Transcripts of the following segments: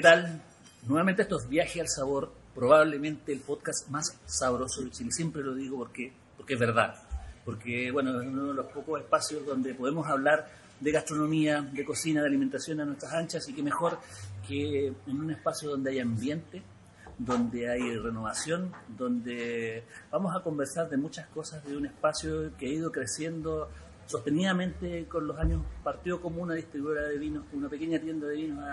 ¿Qué tal? Nuevamente estos Viaje al Sabor, probablemente el podcast más sabroso de Chile. Siempre lo digo porque, porque es verdad. Porque, bueno, es uno de los pocos espacios donde podemos hablar de gastronomía, de cocina, de alimentación a nuestras anchas y que mejor que en un espacio donde hay ambiente, donde hay renovación, donde vamos a conversar de muchas cosas de un espacio que ha ido creciendo sostenidamente con los años. Partió como una distribuidora de vinos, una pequeña tienda de vinos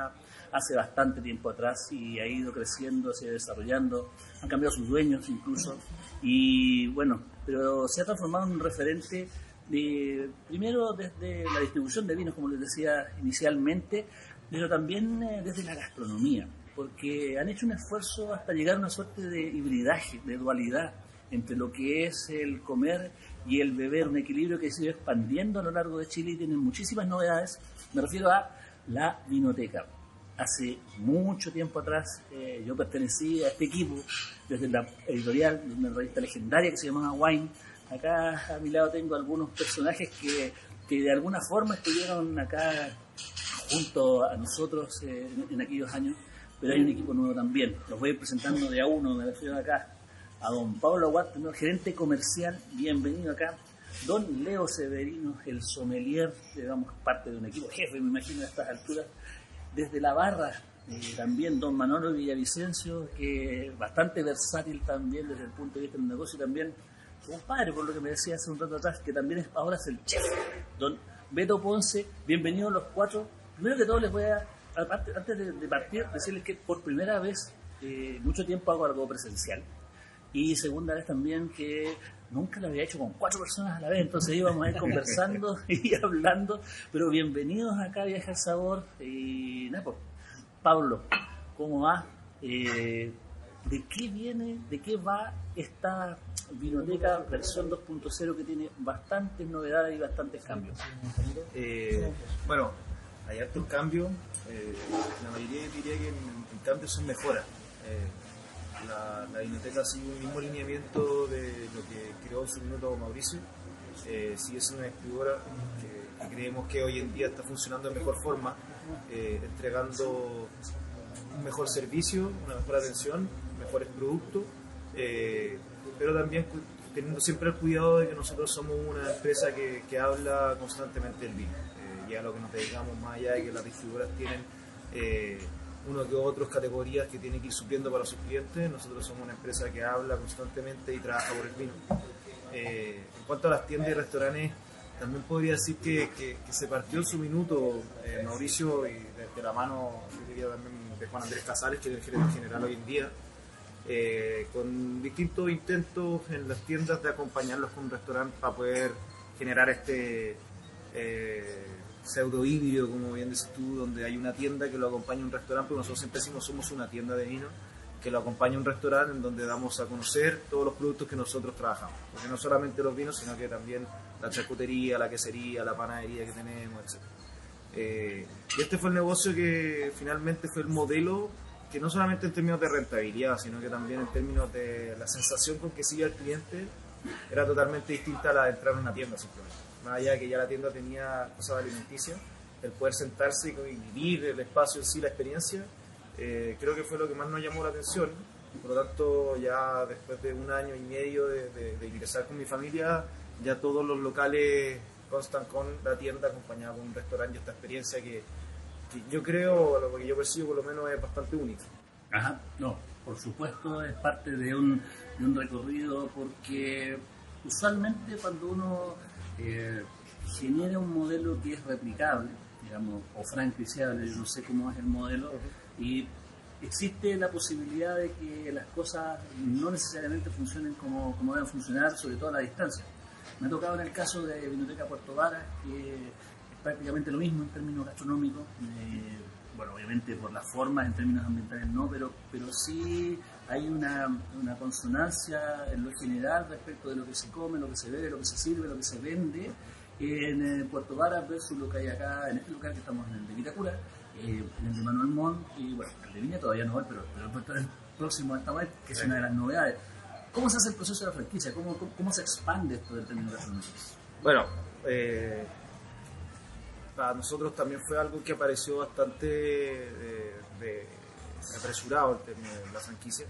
hace bastante tiempo atrás y ha ido creciendo, se ha ido desarrollando, han cambiado sus dueños incluso y bueno, pero se ha transformado en un referente de, primero desde la distribución de vinos, como les decía inicialmente, pero también eh, desde la gastronomía porque han hecho un esfuerzo hasta llegar a una suerte de hibridaje, de dualidad entre lo que es el comer y el beber, un equilibrio que se ido expandiendo a lo largo de Chile y tienen muchísimas novedades. Me refiero a la vinoteca. Hace mucho tiempo atrás eh, yo pertenecí a este equipo desde la editorial de una revista legendaria que se llamaba Wine. Acá a mi lado tengo algunos personajes que, que de alguna forma estuvieron acá junto a nosotros eh, en aquellos años pero hay un equipo nuevo también. Los voy presentando de a uno, me refiero acá a don Pablo Aguat, gerente comercial, bienvenido acá. Don Leo Severino, el sommelier, digamos, parte de un equipo jefe, me imagino, a estas alturas. Desde la barra, eh, también don Manolo Villavicencio, que bastante versátil también desde el punto de vista del negocio, también como padre, por lo que me decía hace un rato atrás, que también ahora es el chef. Don Beto Ponce, bienvenidos los cuatro. Primero que todo les voy a antes de, partir, decirles que por primera vez, eh, mucho tiempo hago algo presencial. Y segunda vez también que nunca lo había hecho con cuatro personas a la vez, entonces íbamos a ir conversando y hablando. Pero bienvenidos acá a Viaje al Sabor. Y nada, pues, Pablo, ¿cómo va? Eh, ¿De qué viene, de qué va esta Vinoteca versión 2.0 que tiene bastantes novedades y bastantes cambios? Eh, bueno, hay hartos cambios, eh, la mayoría diría que en, cambio son mejoras. Eh, la, la biblioteca sigue un mismo lineamiento de lo que creó en su minuto Mauricio. Eh, sigue siendo una distribuidora que, creemos que hoy en día está funcionando de mejor forma, entregando un mejor servicio, una mejor atención, mejores productos, pero también teniendo siempre el cuidado de que nosotros somos una empresa que, que habla constantemente del vino ya lo que nos dedicamos más allá de que las distribuidoras tienen eh, uno que otros categorías que tienen que ir supliendo para sus clientes, nosotros somos una empresa que habla constantemente y trabaja por el vino. Eh, en cuanto a las tiendas y restaurantes, también podría decir que, que, se partió en su minuto eh, Mauricio y de, la mano también de Juan Andrés Casales, que es el gerente general hoy en día, eh, con distintos intentos en las tiendas de acompañarlos con un restaurante para poder generar este pseudo híbrido, como bien dices tú, donde hay una tienda que lo acompaña un restaurante, porque nosotros siempre decimos somos una tienda de vino que lo acompaña un restaurante en donde damos a conocer todos los productos que nosotros trabajamos. Porque no solamente los vinos, sino que también la charcutería, la quesería, la panadería que tenemos, etc. Eh, y este fue el negocio que finalmente fue el modelo que no solamente en términos de rentabilidad, sino que también en términos de la sensación con que sigue el cliente, era totalmente distinta a la de entrar en una tienda simplemente más allá de que ya la tienda tenía cosas alimenticias, el poder sentarse y vivir el espacio en sí, la experiencia, eh, creo que fue lo que más nos llamó la atención. Por lo tanto, ya después de un año y medio de, ingresar con mi familia, ya todos los locales constan con la tienda acompañada con un restaurante y esta experiencia que, yo creo, lo que yo percibo por lo menos es bastante única. Ajá, no, por supuesto es parte de un, de un recorrido porque usualmente cuando uno eh, genera un modelo que es replicable, digamos, o franquiciable, yo no sé cómo es el modelo, y existe la posibilidad de que las cosas no necesariamente funcionen como, como deben funcionar, sobre todo a la distancia. Me ha tocado en el caso de Biblioteca Puerto Vara, que es prácticamente lo mismo en términos gastronómicos. Eh, bueno, obviamente por las formas en términos ambientales no, pero, pero sí hay una, una consonancia en lo general respecto de lo que se come, lo que se bebe, lo que se sirve, lo que se vende en eh, Puerto Varas versus lo que hay acá en este lugar que estamos en el de Vitacura, eh, en el de Manuel Montt y bueno, el de Viña todavía no voy, pero, pero el próximo esta vez, que es una de las novedades. ¿Cómo se hace el proceso de la franquicia? ¿Cómo, cómo, se expande esto del término gastronómico? Bueno, eh, para nosotros también fue algo que apareció bastante de, apresurado el término de la franquicia.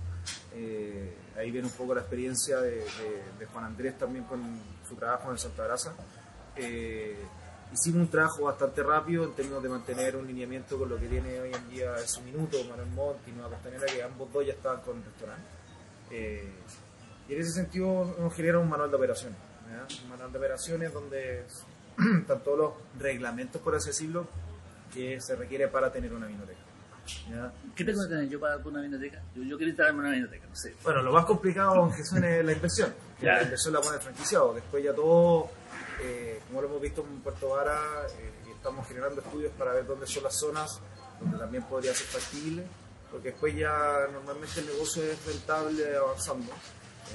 ahí viene un poco la experiencia de, de, Juan Andrés también con su trabajo en Santa Grasa. Eh, hicimos un trabajo bastante rápido en términos de mantener un lineamiento con lo que tiene hoy en día su minuto, Manuel Montt y Nueva Costanera, que ambos dos ya estaban con el restaurante. Eh, y en ese sentido nos genera un manual de operaciones. Un manual de operaciones donde están todos los reglamentos, por así decirlo, que se requiere para tener una vinoteca. ¿Qué tengo que tener yo para una vinoteca? Yo, yo quiero instalarme una vinoteca, no sé. Bueno, lo más complicado, aunque suene la inversión, que la inversión la pone el franquiciado. Después ya todo eh, como lo hemos visto en Puerto Vara, eh, estamos generando estudios para ver dónde son las zonas donde también podría ser factible, porque después ya normalmente el negocio es rentable avanzando.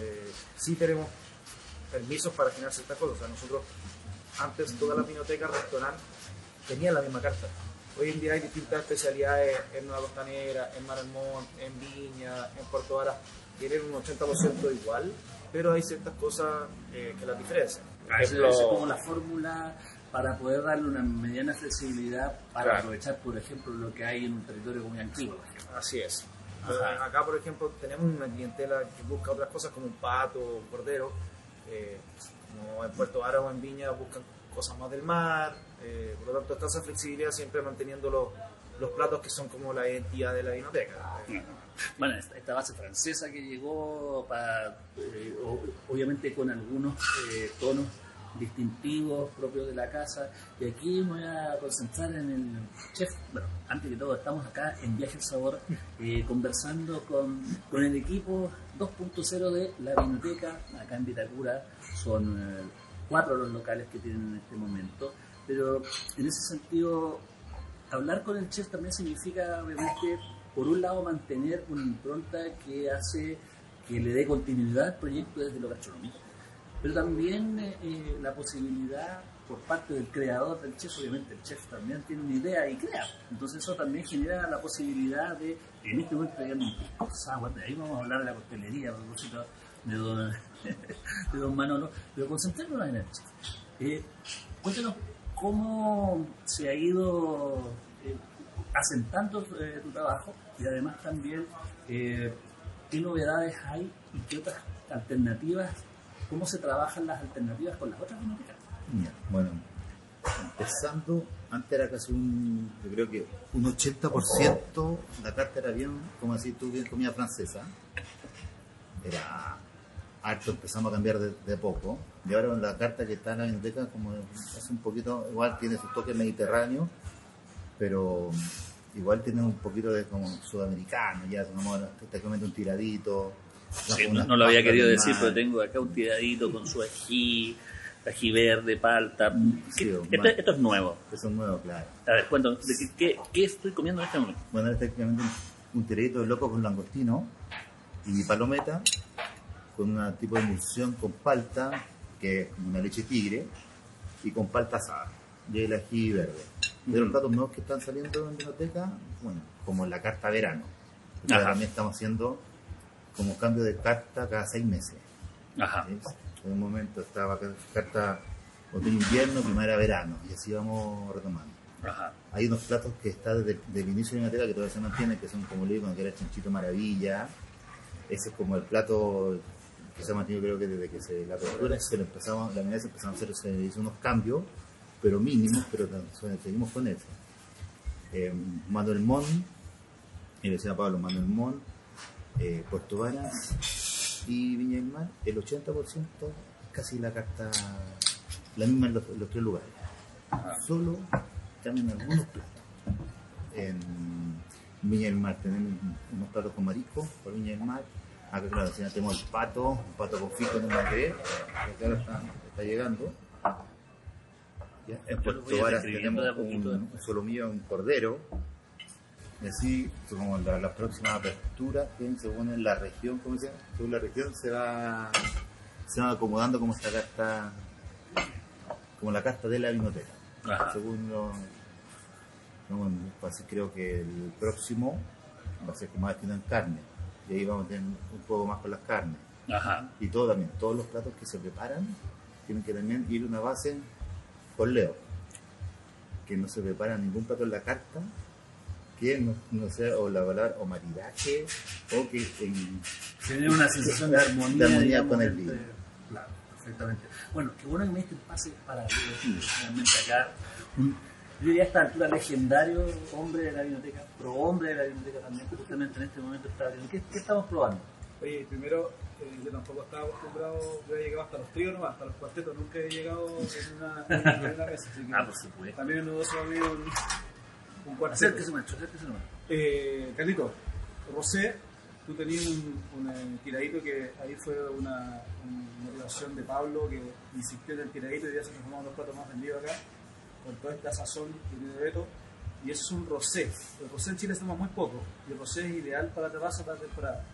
Eh, sí tenemos permisos para generar ciertas cosas, o sea, nosotros antes todas las vinotecas, restaurantes, tenían la misma carta. Hoy en día hay distintas especialidades en Nueva Costanera, en Maramón, en Viña, en Puerto Vara, tienen un 80% igual, pero hay ciertas cosas que las diferencian. Es como la fórmula para poder darle una mediana flexibilidad para aprovechar, por ejemplo, lo que hay en un territorio como antiguo. Así es. Acá, por ejemplo, tenemos una clientela que busca otras cosas como un pato, un cordero. Eh, como en Puerto Vara o en Viña buscan cosas más del mar. Eh, por lo tanto, está esa flexibilidad siempre manteniendo los, los platos que son como la identidad de la vinoteca. Bueno, esta, base francesa que llegó, para, eh, obviamente con algunos eh, tonos distintivos propios de la casa. Y aquí me voy a concentrar en el chef. Bueno, antes de todo, estamos acá en Viaje al Sabor eh, conversando con, con, el equipo 2.0 de la Vinoteca, acá en Vitacura. Son cuatro los locales que tienen en este momento. Pero en ese sentido, hablar con el chef también significa, obviamente, por un lado, mantener una impronta que hace que le dé continuidad al proyecto desde lo gastronómico, pero también eh, eh, la posibilidad por parte del creador del chef, obviamente el chef también tiene una idea y crea, entonces eso también genera la posibilidad de, en este momento, digamos, un de ahí vamos a hablar de la costelería, de don, de don Manolo, pero concentrémonos en el chef. Eh, cuéntanos cómo se ha ido asentando eh, tu trabajo y además también eh, qué novedades hay y qué otras alternativas, cómo se trabajan las alternativas con las otras bibliotecas. bueno, empezando, antes era casi un, yo creo que un 80% la carta era bien, como decir tú, bien comida francesa. Era harto, empezamos a cambiar de, poco. Y ahora la carta que está en la biblioteca, como es un poquito, igual tiene su toque mediterráneo, pero igual tiene un poquito de como sudamericano, ya como te comiendo un tiradito. no, lo había querido decir, pero tengo acá un tiradito con su ají, ají verde, palta. esto, es nuevo. Eso es nuevo, claro. A ver, cuéntame, ¿qué, ¿qué, estoy comiendo en este momento? Bueno, estoy comiendo un, tiradito de loco con langostino y palometa, con un tipo de emulsión con palta, que es como una leche tigre, y con palta asada, y el ají verde de los platos nuevos que están saliendo en biblioteca, bueno, como la carta verano. también estamos haciendo como cambio de carta cada seis meses. Ajá. En un momento estaba carta otoño-invierno, primavera-verano, y así vamos retomando. Ajá. Hay unos platos que están desde, el inicio de la biblioteca que todavía se mantienen, que son como le digo, que era el chanchito maravilla. Ese es como el plato que se ha mantenido creo que desde que se la apertura, se lo empezamos, la empezamos a hacer, se hizo unos cambios pero mínimos, pero seguimos con eso. Eh, Manuel Mon, y decía Pablo, Manuel Mon, eh, Puerto Varas y Viña del Mar, el 80% casi la carta, la misma en los, tres lugares. Solo cambian algunos platos. En Viña del Mar tenemos unos platos con marisco, por Viña del Mar. Acá, claro, tenemos el pato, un pato con fito en un que ahora está, está llegando en Puerto Varas tenemos un, un solomillo, un cordero, Y así, como la, las próximas aperturas, que según en la región, ¿cómo se llama? Según la región se va, se va acomodando como esta carta, como la carta de la vinoteca. Ajá. Según lo, no, pues creo que el próximo va a ser como más en carne. Y ahí vamos a tener un poco más con las carnes. Ajá. Y todo también, todos los platos que se preparan tienen que también ir a una base con Leo. Que no se prepara ningún plato en la carta, que no, no sea o la palabra o maridaje, o que en, Tener una sensación de armonía, De armonía digamos, con el vino. Claro, perfectamente. Bueno, qué bueno que me diste el pase para realmente acá. Un, yo diría a esta altura legendario hombre de la biblioteca, pro hombre de la biblioteca también, que justamente en este momento está abriendo. ¿Qué, qué estamos probando? Oye, primero, eh, yo tampoco estaba acostumbrado, yo he llegado hasta los tríos nomás, hasta los cuartetos, nunca he llegado en una, en una mesa. Así que Ah, por supuesto. También es nuevo amigo un, un cuarteto. Acérquese, maestro, acérquese nomás. Eh, Carlito, Rosé, tú tenías un, un, eh, tiradito que ahí fue una, una relación de Pablo que insistió en el tiradito y ya se transformaron los platos más vendidos acá, con toda esta sazón que tiene Beto. Y eso es un rosé. El rosé en Chile se toma muy poco. Y el rosé es ideal para la terraza para la temporada.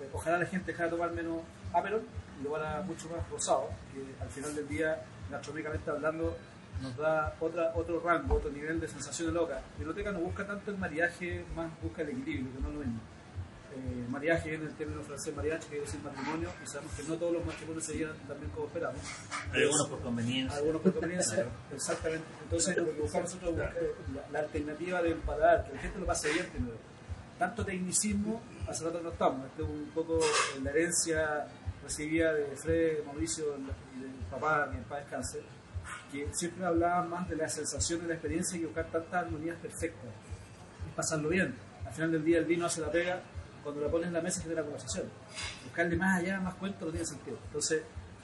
Eh, ojalá la gente dejara de tomar menos Aperol y lo haga mucho más rosado, que al final del día, gastronómicamente hablando, nos da otra, otro rango, otro nivel de sensaciones locas. Biblioteca no busca tanto el mariaje, más busca el equilibrio, que no lo mismo. Eh, mariaje en el término francés mariachi, que quiere decir matrimonio, y sabemos que no todos los matrimonios se llevan también como esperamos. Algunos por conveniencia. Algunos por conveniencia, exactamente. Entonces, lo que buscamos nosotros es la, la alternativa del paladar, que la gente lo pase bien primero. Tanto tecnicismo, hace rato no estamos. Esto es un poco la herencia recibida de Fred, Mauricio y del papá, mi papá descanse, que siempre hablaban más de la sensación de la experiencia que buscar tantas armonías perfectas. Es pasarlo bien. Al final del día, el vino hace la pega. Cuando la pones en la mesa, genera conversación. Buscarle más allá, más cuento, no tiene sentido. Entonces,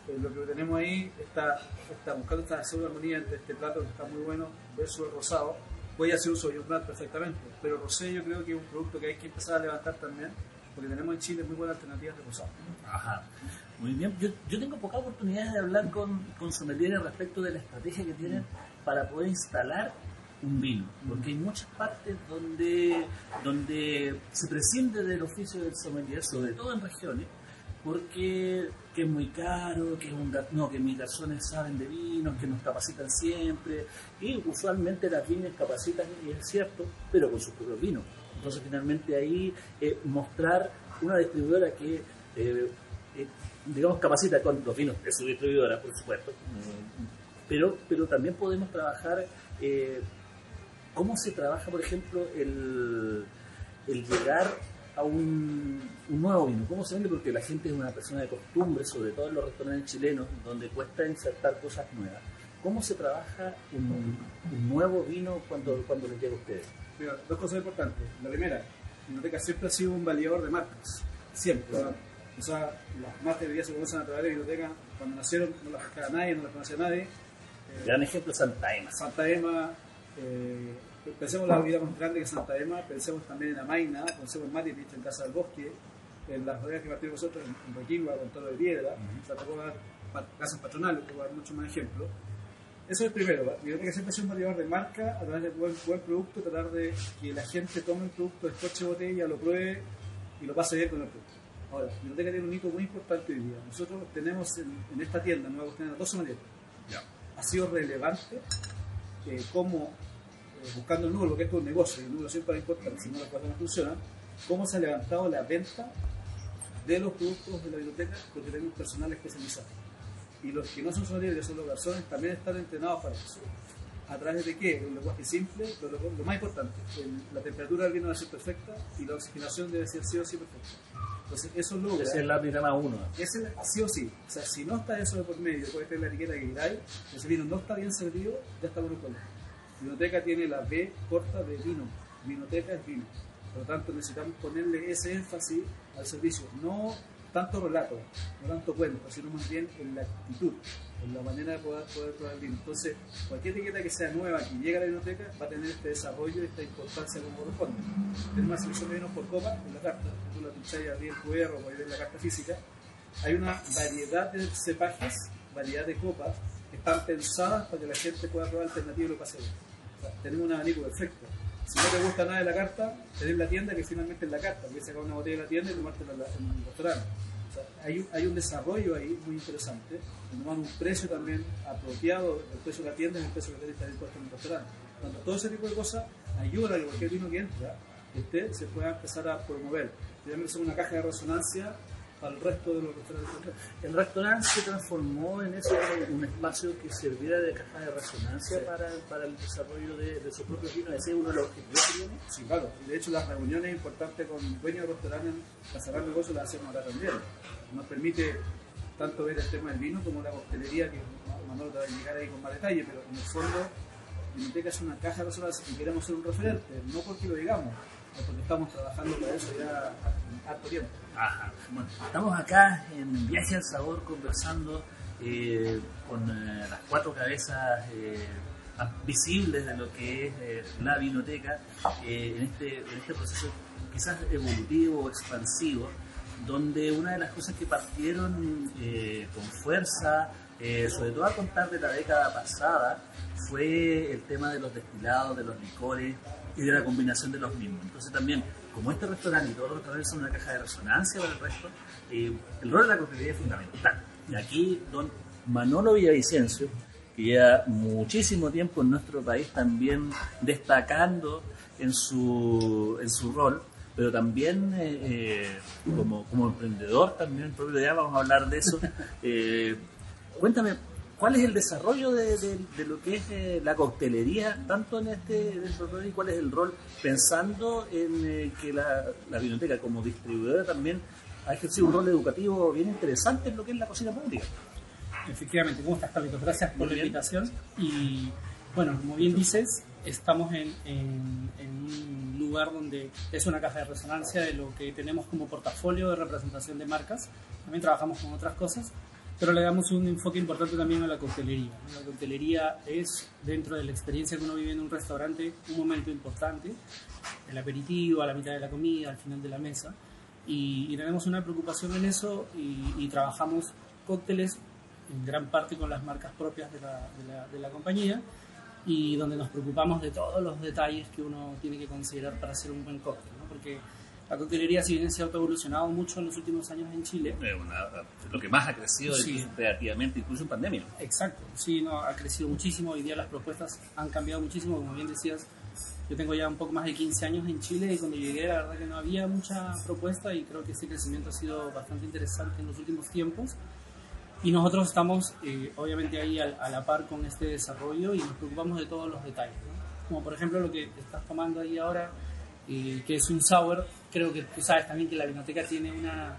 eh, lo que tenemos ahí está, está buscando esta pseudo armonía entre este plato que está muy bueno versus el rosado. Puede hacer uso de un plato perfectamente, pero rosé yo creo que es un producto que hay que empezar a levantar también, porque tenemos en Chile muy buenas alternativas de rosado. Ajá. Muy bien. Yo, yo tengo pocas oportunidades de hablar con, con sommeliers respecto de la estrategia que tienen para poder instalar un vino, porque hay muchas partes donde, donde se prescinde del oficio del sommelier, sobre todo en regiones, porque que es muy caro, que es un no, que mis garzones saben de vinos, que nos capacitan siempre, y usualmente las viñas capacitan, y es cierto, pero con sus propios vinos. Entonces finalmente ahí eh, mostrar una distribuidora que eh, eh, digamos capacita con los vinos de su distribuidora, por supuesto, mm, pero, pero también podemos trabajar eh, cómo se trabaja, por ejemplo, el, el llegar a un, un nuevo vino. ¿Cómo se vende? Porque la gente es una persona de costumbre, sobre todo en los restaurantes chilenos, donde cuesta insertar cosas nuevas. ¿Cómo se trabaja un, un nuevo vino cuando, cuando les llega a ustedes? Mira, dos cosas importantes. La primera, Biblioteca siempre ha sido un validador de marcas. Siempre. O sea, las marcas de día se conocen a través de Biblioteca. Cuando nacieron no las pescaba nadie, no las conocía nadie. Eh, Gran ejemplo Santa Ema. Santa Ema, eh, pensemos en la vida más grande que Santa Ema, pensemos también en Amaina, pensemos en Matirich, en Casa del Bosque, en las bodegas que partimos nosotros, en, Requimba, con Toro de Piedra, o sea, te puedo dar pa- casas patronales, te puedo dar muchos más ejemplos. Eso es primero, ¿va? yo creo que siempre es un validador de marca, a través de buen, buen producto, tratar de que la gente tome el producto, descoche botella, lo pruebe y lo pase bien con el producto. Ahora, Biblioteca tiene un hito muy importante hoy día. Nosotros tenemos en, en esta tienda, Nueva Costanera, dos sommeliers. Ha sido relevante eh, cómo, buscando el número, porque esto es un negocio, y el número siempre es importante, si no las cosas no funcionan, cómo se ha levantado la venta de los productos de la biblioteca porque tenemos personal especializado. Y los que no son sommeliers, son los garzones, también están entrenados para eso. ¿A través de qué? Un lenguaje simple, pero lo, lo más importante, el- la temperatura del vino debe ser perfecta y la oxigenación debe ser sí o sí perfecta. Entonces, eso logra... Ese es el programa 1. Ese sí o sí. O sea, si no está eso de por medio, puede tener la etiqueta que queráis, ese vino no está bien servido, ya está por un problema. Vinoteca tiene la B corta de vino. Vinoteca es vino. Por lo tanto, necesitamos ponerle ese énfasis al servicio. No tanto relato, no tanto cuento, sino más bien en la actitud, en la manera de poder, probar el vino. Entonces, cualquier etiqueta que sea nueva, que llegue a la biblioteca, va a tener este desarrollo y esta importancia como corresponde. Tenemos una selección de vinos por copa en la carta, tú la pincháis abrí el QR o ver la carta física. Hay una variedad de cepajes, variedad de copas, que están pensadas para que la gente pueda probar alternativas y lo pase bien. Sea, tenemos un abanico perfecto. Si no te gusta nada de la carta, tenés la tienda que finalmente es la carta. Puedes sacar una botella de la tienda y tomártela en, el restaurante. O sea, hay, un- hay un desarrollo ahí muy interesante. Tomar un precio también apropiado. El precio de la tienda es el precio que estar impuesto en el restaurante. Cuando todo ese tipo de cosas ayuda a que cualquier vino que entra, que usted se pueda empezar a promover. Son una caja de resonancia para el resto de los restaurantes. El restaurante se transformó en eso, un espacio que serviera de caja de resonancia Sí. para, para el desarrollo de, de sus propios vinos. Ese es uno de los objetivos que tiene. Sí, claro. De hecho, las reuniones importantes con dueños de restaurantes para cerrar negocios las hacemos acá también. Nos permite tanto ver el tema del vino como la coctelería, que Manolo te va a llegar ahí con más detalle, pero en el fondo, Biblioteca es una caja de resonancia y queremos ser un referente, no porque lo digamos, sino porque estamos trabajando para eso ya hace harto tiempo. Ajá. Bueno, estamos acá en Viaje al Sabor conversando eh, con eh, las cuatro cabezas eh, visibles de lo que es eh, la vinoteca eh, en, este, en este proceso quizás evolutivo o expansivo, donde una de las cosas que partieron eh, con fuerza, sobre todo a contar de la década pasada, fue el tema de los destilados, de los licores y de la combinación de los mismos. Entonces también, como este restaurante y todos los restaurantes son una caja de resonancia para el resto, eh, el rol de la coctelería es fundamental. Y aquí don Manolo Villavicencio, que lleva muchísimo tiempo en nuestro país también destacando en su, en su rol, pero también eh, eh, como, como emprendedor también, propio ya vamos a hablar de eso. Cuéntame, ¿cuál es el desarrollo de, de- de lo que es eh, la coctelería, tanto en este, rol y cuál es el rol, pensando en eh, que la, la biblioteca como distribuidora también ha ejercido un rol educativo bien interesante en lo que es la cocina pública? Efectivamente, ¿cómo estás, Carlitos? Gracias por Muy la bien. invitación. Y bueno, como bien dices, estamos en, en- en un lugar donde es una caja de resonancia de lo que tenemos como portafolio de representación de marcas. También trabajamos con otras cosas, pero le damos un enfoque importante también a la coctelería. La coctelería es, dentro de la experiencia que uno vive en un restaurante, un momento importante. El aperitivo, a la mitad de la comida, al final de la mesa. Y, y tenemos una preocupación en eso y, y trabajamos cócteles en gran parte con las marcas propias de la, de la- de la compañía y donde nos preocupamos de todos los detalles que uno tiene que considerar para hacer un buen cóctel, ¿no? porque la coctelería si bien se ha autoevolucionado mucho en los últimos años en Chile, Eh, lo que más ha crecido Sí. incluso creativamente, incluso en pandemia. Exacto, sí, no, ha crecido muchísimo. Hoy día las propuestas han cambiado muchísimo. Como bien decías, yo tengo ya un poco más de 15 años en Chile y cuando llegué, la verdad que no había mucha propuesta y creo que ese crecimiento ha sido bastante interesante en los últimos tiempos. Y nosotros estamos, eh, obviamente, ahí al- a, la par con este desarrollo y nos preocupamos de todos los detalles. ¿no? Como por ejemplo lo que estás tomando ahí ahora, eh, que es un sour. Creo que tú sabes también que la biblioteca tiene una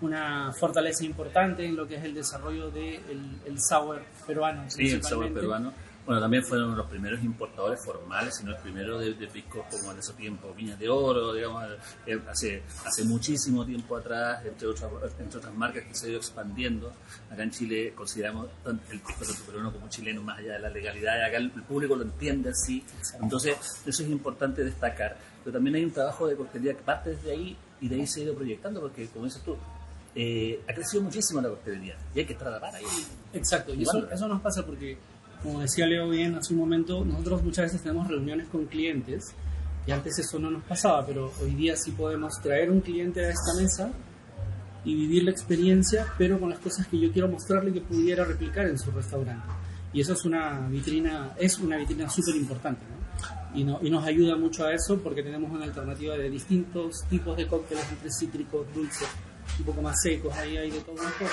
una fortaleza importante en lo que es el desarrollo del de el sour peruano. Sí, el principalmente. peruano. Bueno, también fueron los primeros importadores formales, sino el primero de, de piscos como en esos tiempos, Viñas de Oro, digamos, eh, hace, hace muchísimo tiempo atrás, entre otras, entre otras marcas que se ha ido expandiendo. Acá en Chile consideramos el pisco tanto peruano como chileno más allá de la legalidad, acá el, el público lo entiende así. Entonces, eso es importante destacar. Pero también hay un trabajo de coctelería que parte desde ahí y de ahí se ha ido proyectando, porque como dices tú, eh, ha crecido muchísimo la coctelería y hay que estar a la par ahí. Exacto, y eso, eso nos pasa porque, como decía Leo bien hace un momento, nosotros muchas veces tenemos reuniones con clientes y antes eso no nos pasaba, pero hoy día sí podemos traer un cliente a esta mesa y vivir la experiencia, pero con las cosas que yo quiero mostrarle que pudiera replicar en su restaurante. Y eso es una vitrina, es una vitrina súper importante, ¿no? Y, no- y nos ayuda mucho a eso porque tenemos una alternativa de distintos tipos de cócteles entre cítricos, dulces, un poco más secos, ahí hay de todo un poco.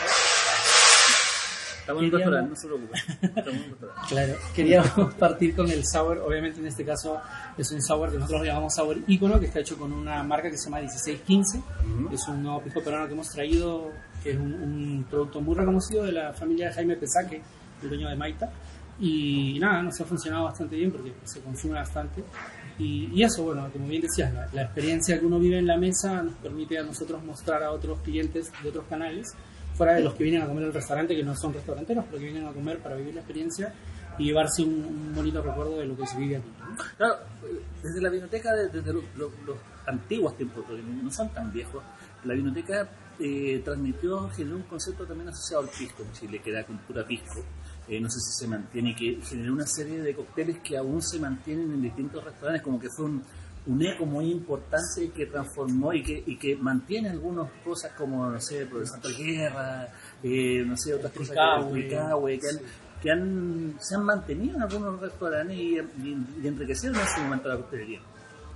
Estamos en un restaurante, no se preocupen. Estamos en un restaurante. Claro, queríamos partir con el sour, obviamente en este caso es un sour que nosotros llamamos sour ícono, que está hecho con una marca que se llama 1615, es un nuevo pisco peruano que hemos traído, que es un, un producto muy reconocido de la familia de Jaime Pesaque, el dueño de Maita, y, nada, nos ha funcionado bastante bien porque se consume bastante. Y, y eso, bueno, como bien decías, la, la experiencia que uno vive en la mesa nos permite a nosotros mostrar a otros clientes de otros canales fuera de los que vienen a comer al restaurante, que no son restauranteros, pero que vienen a comer para vivir la experiencia y llevarse un, un bonito recuerdo de lo que se vive aquí. ¿no? Claro, desde la biblioteca, desde los, los- los antiguos tiempos, porque no son tan viejos, la biblioteca eh, transmitió, generó un concepto también asociado al pisco en Chile, que era cultura pisco. Eh, no sé si se mantiene, que generó una serie de cócteles que aún se mantienen en distintos restaurantes, como que fue un, un eco muy importante que transformó y que, y que mantiene algunas cosas como, no sé, por Santa Guerra, eh, no sé, otras cosas que, que han, que han- se han mantenido en algunos restaurantes y, y- y enriquecieron en ese momento la coctelería.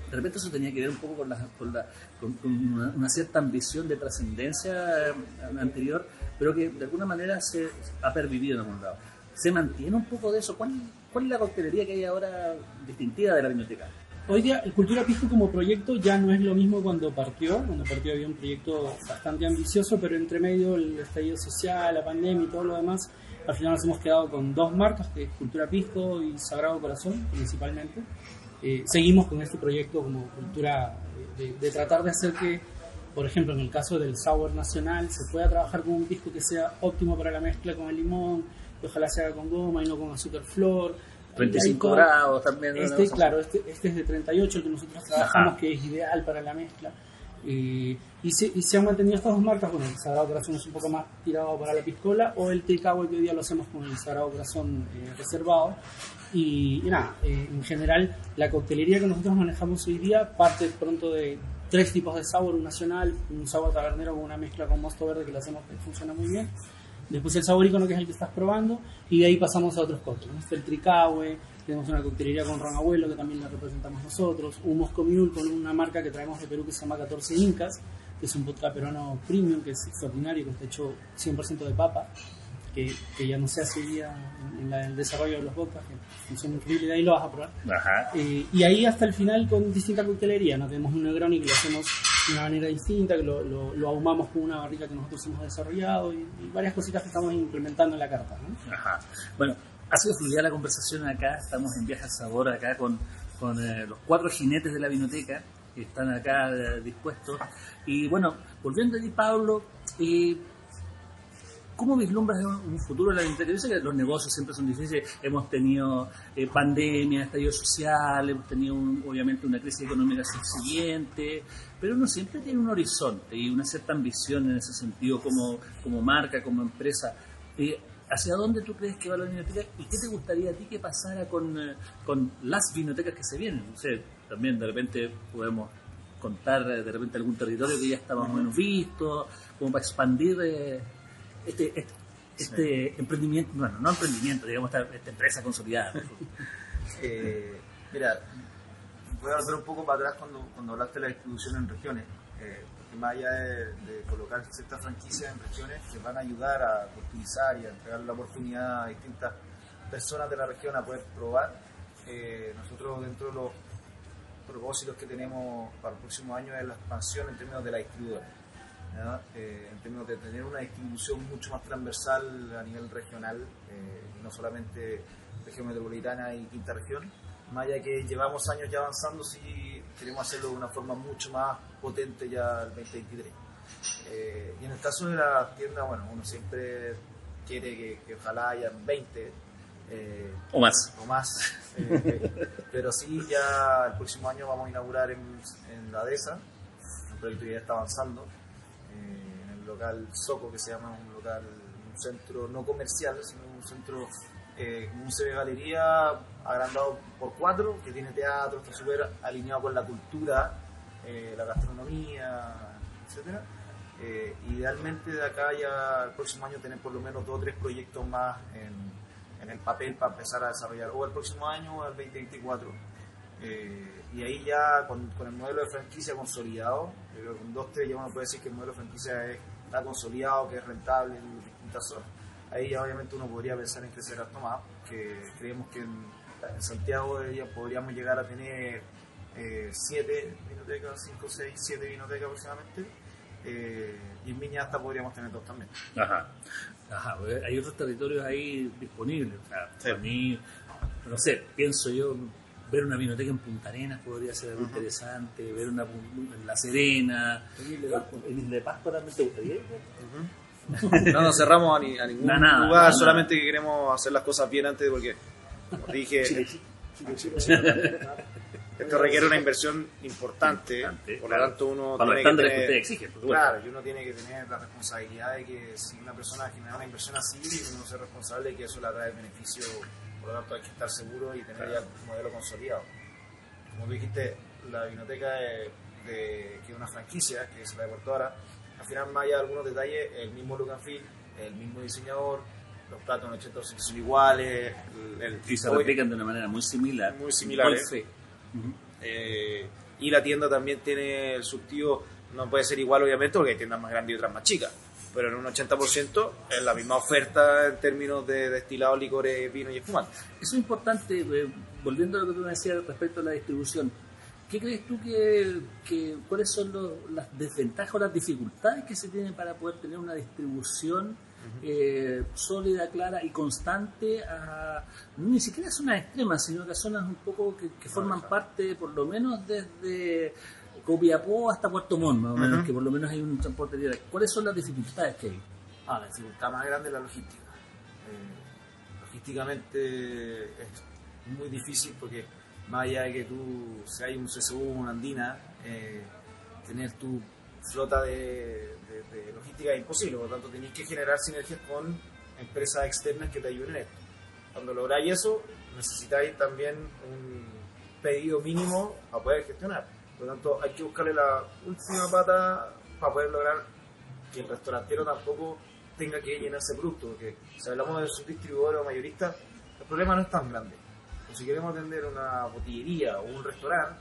De repente eso tenía que ver un poco con, la, con, la, con, con una, una cierta ambición de trascendencia eh, anterior, pero que de alguna manera se ha pervivido en algún lado. ¿Se mantiene un poco de eso? ¿Cuál, cuál es la coctelería que hay ahora distintiva de la biblioteca? Hoy día, el Cultura Pisco como proyecto ya no es lo mismo cuando partió. Cuando partió había un proyecto bastante ambicioso, pero entre medio el estallido social, la pandemia y todo lo demás, al final nos hemos quedado con dos marcas, que es Cultura Pisco y Sagrado Corazón, principalmente. Eh, seguimos con este proyecto como cultura de, de- tratar de hacer que, por ejemplo, en el caso del Sour Nacional, se pueda trabajar con un pisco que sea óptimo para la mezcla con el limón, que ojalá se haga con goma y no con azúcar flor. Y hay 35 todo- grados también. ¿no? este, claro, este, este es de 38, el que nosotros trabajamos, Ajá. que es ideal para la mezcla. Eh, y, se, y se han mantenido estas dos marcas, bueno, el Sagrado Corazón es un poco más tirado para la piscola, o el Tricahue que hoy día lo hacemos con el Sagrado Corazón eh, reservado. Y, y nada, eh, en general, la coctelería que nosotros manejamos hoy día parte pronto de tres tipos de sabor, un nacional, un sabor tabernero con una mezcla con mosto verde que lo hacemos que funciona muy bien. Después el sabor ícono que es el que estás probando y de ahí pasamos a otros cócteles. el Tricahue, tenemos una coctelería con Ron Abuelo que también la representamos nosotros, un Moscow Mule con una marca que traemos de Perú que se llama 14 Incas, que es un vodka peruano premium que es extraordinario, que está hecho 100% de papa, que, que ya no se hace día en, en la- en el desarrollo de los vodkas, que funciona increíble, de ahí lo vas a probar. Ajá. Eh, y ahí hasta el final con distinta coctelería. ¿no? Tenemos un Negroni que lo hacemos una manera distinta, que lo, lo, ahumamos con una barrica que nosotros hemos desarrollado y, varias cositas que estamos implementando en la carta. Ajá. Bueno, ha sido fluida la conversación acá, estamos en Viaje al Sabor acá con, con eh, los cuatro jinetes de la vinoteca que están acá eh, dispuestos. Y bueno, volviendo a ti, Pablo, eh, ¿cómo vislumbras un, futuro de la? Yo sé que los negocios siempre son difíciles, hemos tenido eh, pandemia, estallido social, hemos tenido un- obviamente una crisis económica subsiguiente, pero uno siempre tiene un horizonte y una cierta ambición en ese sentido como, como marca, como empresa. Eh, ¿Hacia dónde tú crees que va la biblioteca y qué te gustaría a ti que pasara con, eh, con las bibliotecas que se vienen? No sé, también de repente podemos contar eh, de repente algún territorio que ya está más o menos visto, como para expandir eh, este, este, este emprendimiento, bueno, no emprendimiento, digamos, esta, esta empresa consolidada. Eh, mira, voy a volver un poco para atrás cuando, cuando hablaste de la distribución en regiones. Eh, porque más allá de, de colocar ciertas franquicias en regiones que van a ayudar a utilizar y a entregar la oportunidad a distintas personas de la región a poder probar, eh, nosotros dentro de los propósitos que tenemos para el próximo año es la expansión en términos de la distribuidora. Eh, en términos de tener una distribución mucho más transversal a nivel regional, eh, y no solamente región metropolitana y quinta región, más allá que llevamos años ya avanzando, sí queremos hacerlo de una forma mucho más potente ya el 2023. Eh, y en el caso de las tiendas, bueno, uno siempre quiere que, que ojalá hayan 20 eh, O más. o más, eh, pero sí ya el próximo año vamos a inaugurar en, en la DESA, un proyecto que ya está avanzando, eh, local Soco, que se llama un local, un centro no comercial, sino un centro eh, un CB Galería agrandado por cuatro, que tiene teatro, está súper alineado con la cultura, eh, la gastronomía, etcétera. Eh, idealmente de acá ya el próximo año tener por lo menos dos o tres proyectos más en, en el papel para empezar a desarrollar o el próximo año o el 2024. Eh, y ahí ya con, con el modelo de franquicia consolidado, yo creo que con dos, tres ya uno puede decir que el modelo de franquicia es- está consolidado, que es rentable en distintas zonas. Ahí ya obviamente uno podría pensar en crecer harto más, que creemos que en, en Santiago ya podríamos llegar a tener eh, siete vinotecas, cinco, seis, siete vinotecas aproximadamente. Eh, y en Viña hasta podríamos tener dos también. Ajá. Ajá, pues, hay otros territorios ahí disponibles. O sea, Sí. para mí, no sé, pienso yo, ver una biblioteca en Punta Arenas podría ser algo interesante, ver una en La Serena, en Isla de Pascua también te gustaría. No nos cerramos a, ni- a ningún nada, lugar, nada. solamente que queremos hacer las cosas bien antes porque, como dije, Esto requiere una inversión importante, Importante, por claro. lo tanto uno Para tiene que que. Claro, y uno tiene que tener la responsabilidad de que si una persona genera una inversión así, uno ser responsable de que eso le trae beneficio, lo tanto hay que estar seguro y tener ya un modelo consolidado. Como tú dijiste, la biblioteca de, de- que es una franquicia, que es la de Puerto Ara, al final más allá de algunos detalles, el mismo look and feel, el mismo diseñador, los platos en 80 son iguales, el, el Y se replican de una manera muy similar. Muy similares. Doy fe. Ujú. eh, y la tienda también tiene el surtido, no puede ser igual obviamente porque hay tiendas más grandes y otras más chicas, pero en un 80% es la misma oferta en términos de destilados, licores, vino y espumantes. Eso es importante, eh, volviendo a lo que tú me decías respecto a la distribución. ¿Qué crees tú que, que cuáles son los- las desventajas o las dificultades que se tienen para poder tener una distribución eh, sólida, clara y constante a ni siquiera a zonas extremas, sino que a zonas un poco que, que forman parte, por lo menos desde Copiapó hasta Puerto Montt, más o menos, que por lo menos hay un transporte directo. ¿Cuáles son las dificultades que hay? Ah, la dificultad más grande es la logística. Eh, logísticamente es muy difícil porque más allá de que tú, si hay un CSU, una andina, eh, tener tu flota de, de- de logística es imposible, por lo tanto tenés que generar sinergias con empresas externas que te ayuden en esto. Cuando lográis eso, necesitáis también un pedido mínimo para poder gestionar. Por lo tanto, hay que buscarle la última pata para poder lograr que el restaurantero tampoco tenga que llenarse producto, porque si hablamos de subdistribuidor o mayorista, el problema no es tan grande. Pero si queremos atender una botillería o un restaurante,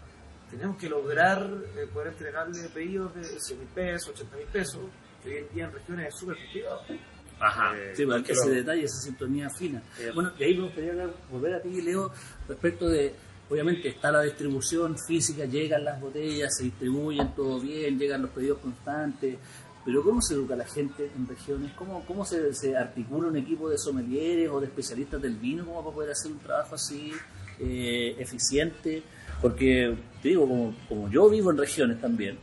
tenemos que lograr eh, poder entregarle pedidos de 100 mil pesos, 80 mil pesos, que hoy en día en regiones es súper complicado. Ajá. Eh, sí, porque que ese lo- detalle, esa sintonía fina. Eh, Bueno, y ahí me gustaría volver a ti, Leo, respecto de, obviamente está la distribución física, llegan las botellas, se distribuyen todo bien, llegan los pedidos constantes, pero ¿cómo se educa la gente en regiones? ¿Cómo, cómo se, se articula un equipo de sommeliers o de especialistas del vino como para poder hacer un trabajo así eh, eficiente? Porque, te digo, como, como yo vivo en regiones también,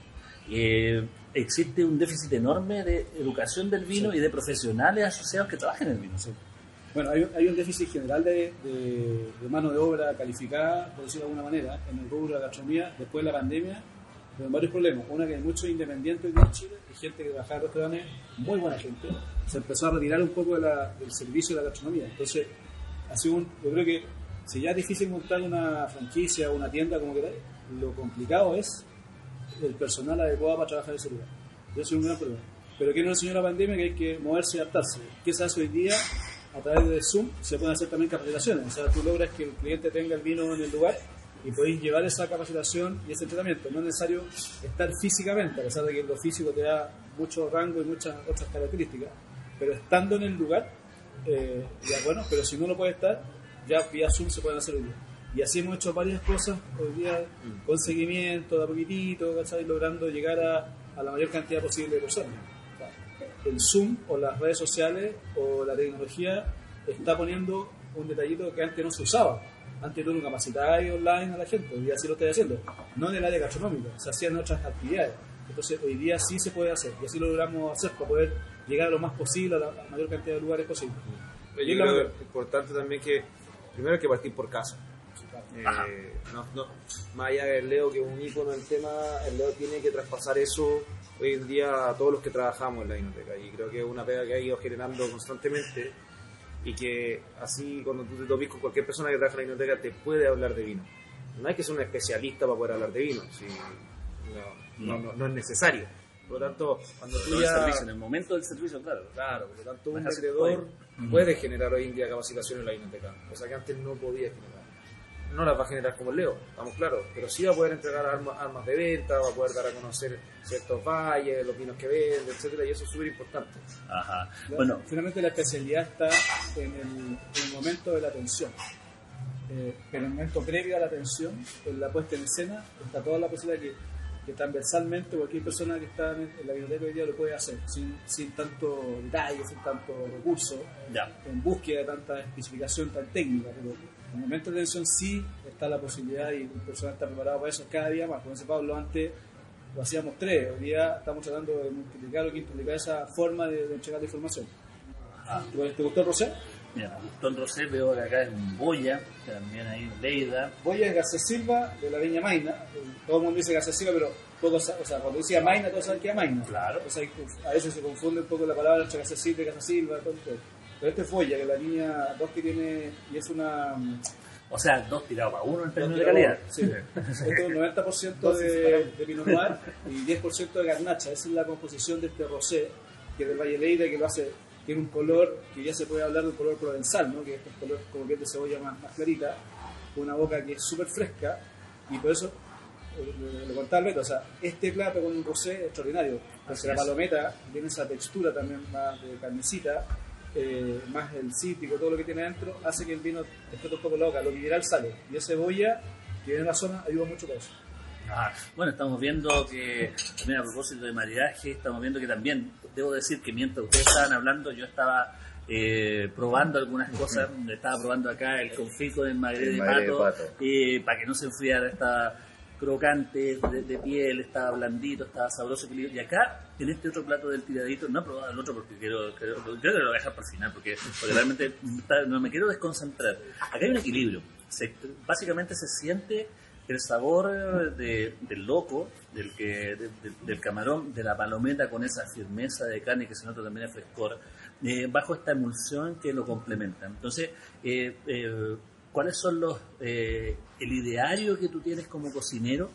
eh, existe un déficit enorme de educación del vino y de profesionales asociados que trabajan en el vino. Bueno, hay, hay un déficit general de, mano de obra calificada, por decirlo de alguna manera, en el rubro de la gastronomía después de la pandemia, con varios problemas. Una que hay muchos independientes en Chile, y gente que trabaja en restaurantes, muy buena gente, se empezó a retirar un poco de la- del servicio de la gastronomía. Entonces, ha sido yo creo que si ya es difícil montar una franquicia o una tienda, como queráis, lo complicado es el personal adecuado para trabajar en ese lugar. Yo soy un gran problema. Pero que nos enseñó la pandemia que hay que moverse y adaptarse. ¿Qué se hace hoy día? A través de Zoom se pueden hacer también capacitaciones. O sea, tú logras que el cliente tenga el vino en el lugar y podéis llevar esa capacitación y ese entrenamiento. No es necesario estar físicamente, a pesar de que lo físico te da mucho rango y muchas otras características. Pero estando en el lugar, eh, ya bueno, pero si no lo puede estar, ya vía Zoom se pueden hacer hoy día. Y así hemos hecho varias cosas hoy día con seguimiento, de a poquitito, ¿cachai? logrando llegar a, a la mayor cantidad posible de personas. El Zoom o las redes sociales o la tecnología está poniendo un detallito que antes no se usaba. Antes tú no capacitabas online a la gente, hoy día sí lo estoy haciendo. No en el área gastronómica, se hacían otras actividades. Entonces hoy día sí se puede hacer y así lo logramos hacer para poder llegar a lo más posible, a la, mayor cantidad de lugares posible. Yo Y creo que es importante también que primero hay que partir por casa. Eh, no, no, más allá del Leo que es un ícono en el tema, el Leo tiene que traspasar eso hoy en día a todos los que trabajamos en la biblioteca y creo que es una pega que ha ido generando constantemente y que así cuando tú te topes con cualquier persona que trabaja en la biblioteca te puede hablar de vino. No hay que ser un especialista para poder hablar de vino, si- no, no, no- no es necesario. Por lo tanto, cuando tú ya... servicio, en el momento del servicio, claro. Claro, por lo tanto un vendedor Ujú. puede generar hoy en día capacitación en la biblioteca, cosa que antes no podía generar. No las va a generar como el Leo, estamos claros, pero sí va a poder entregar armas, armas de venta, va a poder dar a conocer ciertos valles, los vinos que vende, etcétera, y eso es súper importante. Ajá. Bueno, finalmente la especialidad está en el, en el momento de la atención. Eh, pero en el momento previo a la atención, en la puesta en escena, está toda la posibilidad que, que transversalmente cualquier persona que está en, en la biblioteca hoy día lo puede hacer, sin, sin tanto detalle, sin tanto recurso, ya. en búsqueda de tanta especificación tan técnica. Pero en el momento de atención sí está la posibilidad y el personal está preparado para eso cada día más. Como dice Pablo, antes lo hacíamos tres, hoy día estamos tratando de multiplicar o quintuplicar esa forma de, de entregar la información. ¿Te, te gustó el rosé? Mira, Gustón Rosé veo que acá es un Boya, también hay un Leida. Boya es García Silva de la Viña Maina. Todo el mundo dice García Silva, pero poco, sa- o sea, cuando dice Maina, todos saben que es Maina. Claro. O sea, a veces se confunde un poco la palabra entre García Silva y García Silva. todo esto. Pero este es Boya, que es la línea 2 que tiene, y es una. mm, O sea, dos tirados para uno en términos de calidad. Sí. Esto es un 90% de, de Pinot Noir y 10% de Garnacha. Esa es la composición de este rosé, que es del Valle Leida, que lo hace, tiene un color que ya se puede hablar del color provenzal, ¿no? que es color como piel de cebolla más, más clarita, con una boca que es súper fresca y por eso eh, le contaba al Beto, o sea, este plato con un rosé es extraordinario, porque Así la es. palometa tiene esa textura también más de carnecita, eh, más el cítrico, todo lo que tiene dentro, hace que el vino explote un poco la boca, lo mineral sale, y esa cebolla que viene en la zona ayuda mucho para eso. Ah, bueno, estamos viendo que, también a propósito de maridaje, estamos viendo que también, debo decir que mientras ustedes estaban hablando, yo estaba eh, probando algunas cosas, estaba probando acá el confito de magre El de pato, eh, para que no se enfriara, estaba crocante de, piel, estaba blandito, estaba sabroso, y acá, en este otro plato del tiradito, no he probado el otro porque quiero, quiero- creo que lo voy a dejar para el final, porque, realmente no me quiero desconcentrar. Acá hay un equilibrio, Se- básicamente se siente el sabor de- del loco, del, que, de- de- del camarón, de la palometa con esa firmeza de carne que se nota también el frescor, eh, bajo esta emulsión que lo complementa. Entonces, eh, eh, ¿cuáles son los eh, el ideario que tú tienes como cocinero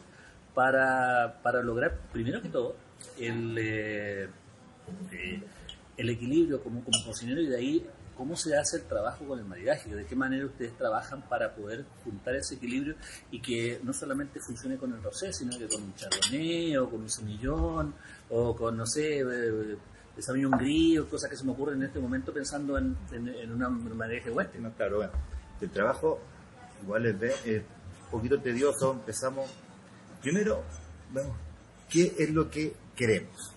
para, para lograr, primero que todo, el, eh, eh, el equilibrio como, como cocinero y de ahí cómo se hace el trabajo con el maridaje, de qué manera ustedes trabajan para poder juntar ese equilibrio y que no solamente funcione con el rosé, sino que con un chardonnay o con un semillón o con, no sé, eh, de sauvignon gris o cosas que se me ocurren en este momento pensando en, en, una maridaje western. No, claro, bueno. El trabajo igual es, un poquito tedioso. Empezamos. Primero, vemos qué es lo que queremos.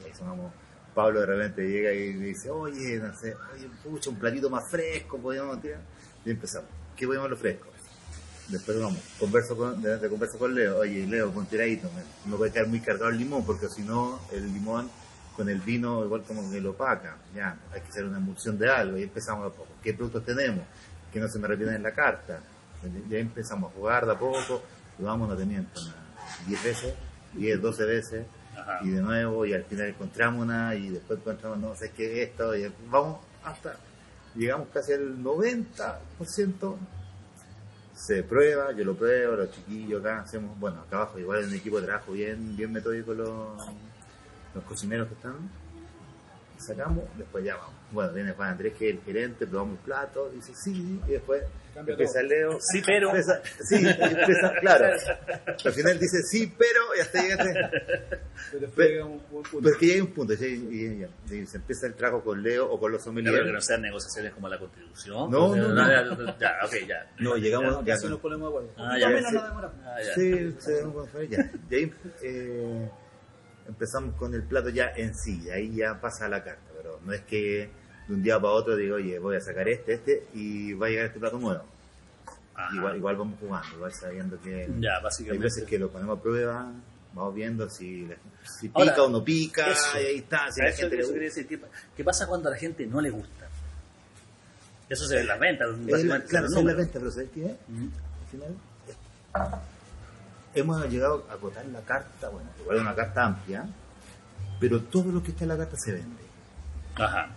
Y ahí sonamos. Pablo de repente llega y dice, oye, no sé, oye, pucha, un platito más fresco, podríamos tirar. Y empezamos. ¿Qué podemos lo fresco? Después vamos, converso con, converso con Leo, oye Leo, con tiradito, no puede quedar muy cargado el limón, porque si no, el limón con el vino igual como que lo opaca, ya, hay que hacer una emulsión de algo, y empezamos a poco, ¿qué productos tenemos? Que no se me repiten en la carta, ya empezamos a jugar de a poco, vamos a tener 10 veces, 10, 12 veces, Ajá. y de nuevo, y al final encontramos una, y después encontramos, no sé qué es esto, y vamos hasta, llegamos casi al 90%, se prueba, yo lo pruebo, los chiquillos acá hacemos, bueno, acá abajo igual es un equipo de trabajo bien, bien metódico los, los cocineros que están, sacamos, después ya vamos. Bueno, viene Juan Andrés que es el gerente, probamos el plato, dice sí, y después empieza todo. Leo, Sí, pero... empieza, sí, empieza, claro, al final dice sí, pero, y hasta llegaste, Pero después llega un, un punto. pero es que ya hay un punto, ya- y- ya- y se empieza el trabajo con Leo o con los pero sommeliers. que no sean negociaciones como la constitución. No, no, no. Ya, ya, ok, ya. No, llegamos, ya, Así nos ponemos de acuerdo. Ah, Un ya, menos sí. nos demoramos. Ah, ya. Sí, se ve un buen ya. Y ahí eh, empezamos con el plato ya en sí, ahí ya pasa a la carta, pero no es que de un día para otro digo, oye, voy a sacar este, este, y va a llegar este plato nuevo. Igual, igual vamos jugando, igual sabiendo que Ya, hay veces que lo ponemos a prueba, vamos viendo si, si pica Ahora, o no pica, eso. y ahí está, si a la eso, gente le eso gusta. decir, ¿qué, qué pasa cuando a la gente no le gusta? Eso se ve en las ventas. Es claro, son esa es la números. venta, pero ¿sabes qué? Al final, hemos llegado a acotar la carta, bueno, igual es una carta amplia, pero todo lo que está en la carta se vende. Ajá.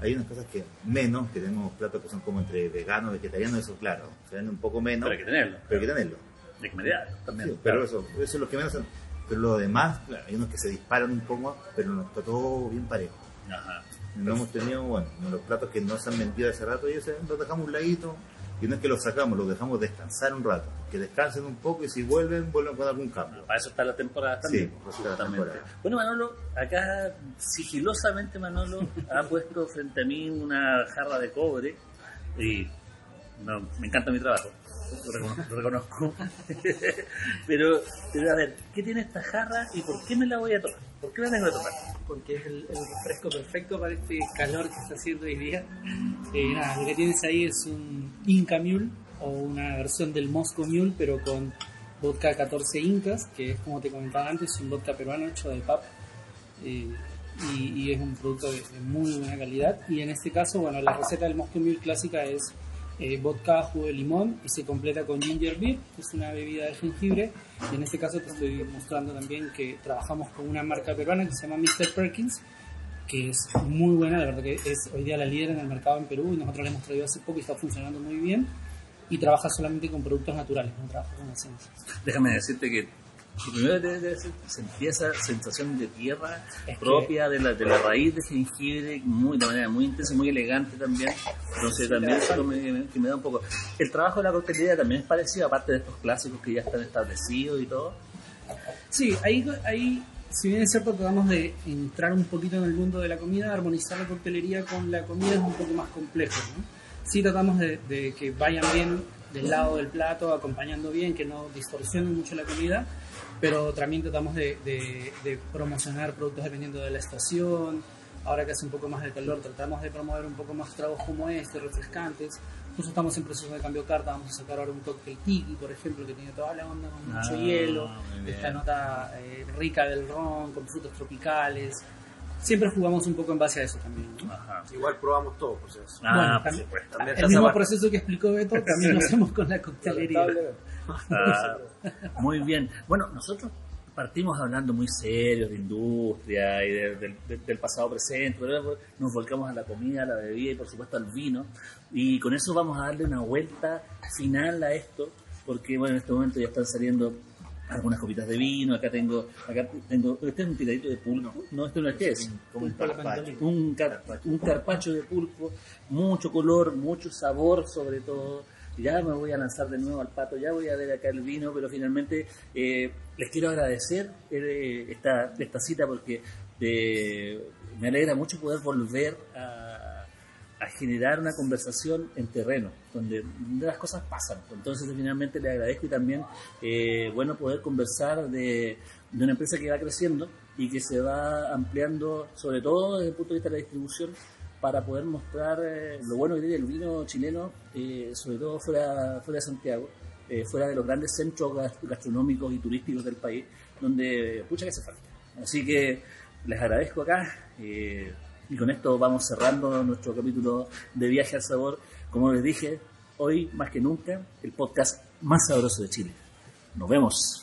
Hay unas cosas que menos, que tenemos platos que son como entre veganos, vegetarianos, eso claro, se vende un poco menos, Pero hay que tenerlo. pero hay que tenerlo. De que mediar también. Sí, pero eso, eso es lo que menos son. Pero lo demás, claro, hay unos que se disparan un poco, pero no está todo bien parejo. Ajá. No hemos tenido, bueno, los platos que no se han vendido hace rato, y ese los dejamos un ladito, y no es que los sacamos, los dejamos descansar un rato, que descansen un poco y si vuelven, vuelven con algún cambio. Para eso está la temporada también. Sí, justamente. temporada. Bueno, Manolo, acá sigilosamente Manolo ha puesto frente a mí una jarra de cobre y no, me encanta mi trabajo, lo reconozco. pero, pero a ver, ¿qué tiene esta jarra y por qué me la voy a tomar? ¿Por qué la tengo que tomar? porque es el, refresco perfecto para este calor que está haciendo hoy día. Eh, lo que tienes ahí es un Inca Mule o una versión del Moscow Mule, pero con vodka 14 Incas, que es como te comentaba antes, un vodka peruano hecho de pap. Eh, y, y es un producto de, de muy buena calidad. Y en este caso, bueno, la receta del Moscow Mule clásica es eh, vodka, jugo de limón y se completa con ginger beer, que es una bebida de jengibre. Y en este caso te estoy mostrando también que trabajamos con una marca peruana que se llama Mr. Perkins, que es muy buena, la verdad que es hoy día la líder en el mercado en Perú y nosotros la hemos traído hace poco y está funcionando muy bien. Y trabaja solamente con productos naturales, no trabaja con esencia. Déjame decirte que primero debe ser- sentí esa sensación de tierra Es propia de la, de la raíz de jengibre muy, de manera muy intensa y muy elegante también. Entonces también eso me, me- que me da un poco... El trabajo de la coctelería también es parecido, aparte de estos clásicos que ya están establecidos y todo. Sí, ahí, ahí, si bien es cierto, tratamos de entrar un poquito en el mundo de la comida, armonizar la coctelería con la comida es un poco más complejo. ¿no? Sí tratamos de, de que vayan bien del lado del plato, acompañando bien, que no distorsionen mucho la comida, pero también tratamos de, de- de promocionar productos dependiendo de la estación. Ahora que hace un poco más de calor, tratamos de promover un poco más tragos como este, refrescantes. Justo estamos en proceso de cambio de carta, vamos a sacar ahora un cóctel tiki, por ejemplo, que tiene toda la onda con mucho Ah, hielo, esta nota eh, rica del ron, con frutos tropicales. Siempre jugamos un poco en base a eso también. ¿no? Ajá. Igual probamos todo, pues eso. Ah, Bueno, por tam- supuesto. También El mismo proceso que explicó Beto también lo hacemos con la coctelería. Ah, muy bien. Bueno, nosotros partimos hablando muy serios de industria y de- del- de- del pasado presente, pero nos volcamos a la comida, a la bebida y por supuesto al vino. Y con eso vamos a darle una vuelta final a esto, porque bueno, en este momento ya están saliendo algunas copitas de vino, acá tengo, acá tengo, este es un tiradito de pulpo, no, esto no es qué es, Como un carpaccio. un, car- un carpacho de pulpo, mucho color, mucho sabor sobre todo. Ya me voy a lanzar de nuevo al pato, ya voy a ver acá el vino, pero finalmente eh, les quiero agradecer eh, esta, esta cita porque eh, me alegra mucho poder volver a, a generar una conversación en terreno, donde las cosas pasan. Entonces, finalmente le agradezco y también, eh, bueno, poder conversar de, de una empresa que va creciendo y que se va ampliando, sobre todo desde el punto de vista de la distribución, para poder mostrar eh, lo bueno que tiene el vino chileno, eh, sobre todo fuera, fuera de Santiago, eh, fuera de los grandes centros gas- gastronómicos y turísticos del país, donde pucha que hace falta. Así que les agradezco acá. eh, y con esto vamos cerrando nuestro capítulo de Viaje al Sabor. Como les dije, hoy más que nunca, el podcast más sabroso de Chile. Nos vemos.